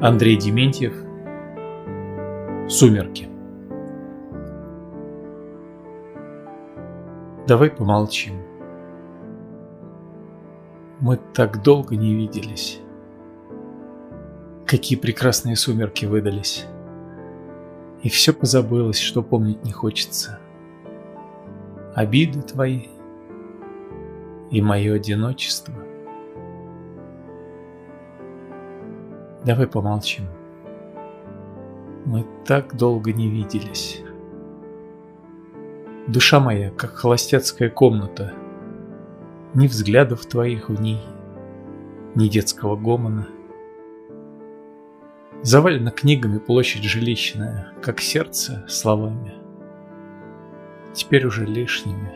Андрей Дементьев Сумерки Давай помолчим. Мы так долго не виделись. Какие прекрасные сумерки выдались. И все позабылось, что помнить не хочется. Обиды твои и мое одиночество. Давай помолчим. Мы так долго не виделись. Душа моя, как холостяцкая комната. Ни взглядов твоих в ней, ни детского гомона. Завалена книгами площадь жилищная, как сердце словами. Теперь уже лишними.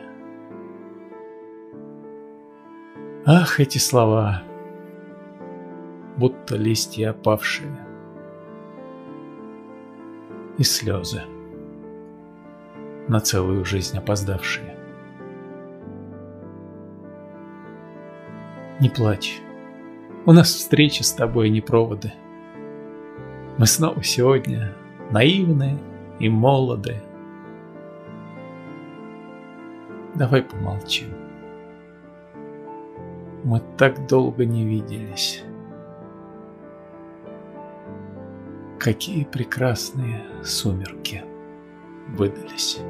Ах, эти слова! Будто листья опавшие. И слезы, на целую жизнь опоздавшие. Не плачь, у нас встреча с тобой, не проводы. Мы снова сегодня наивны и молоды. Давай помолчим. Мы так долго не виделись. Какие прекрасные сумерки выдались.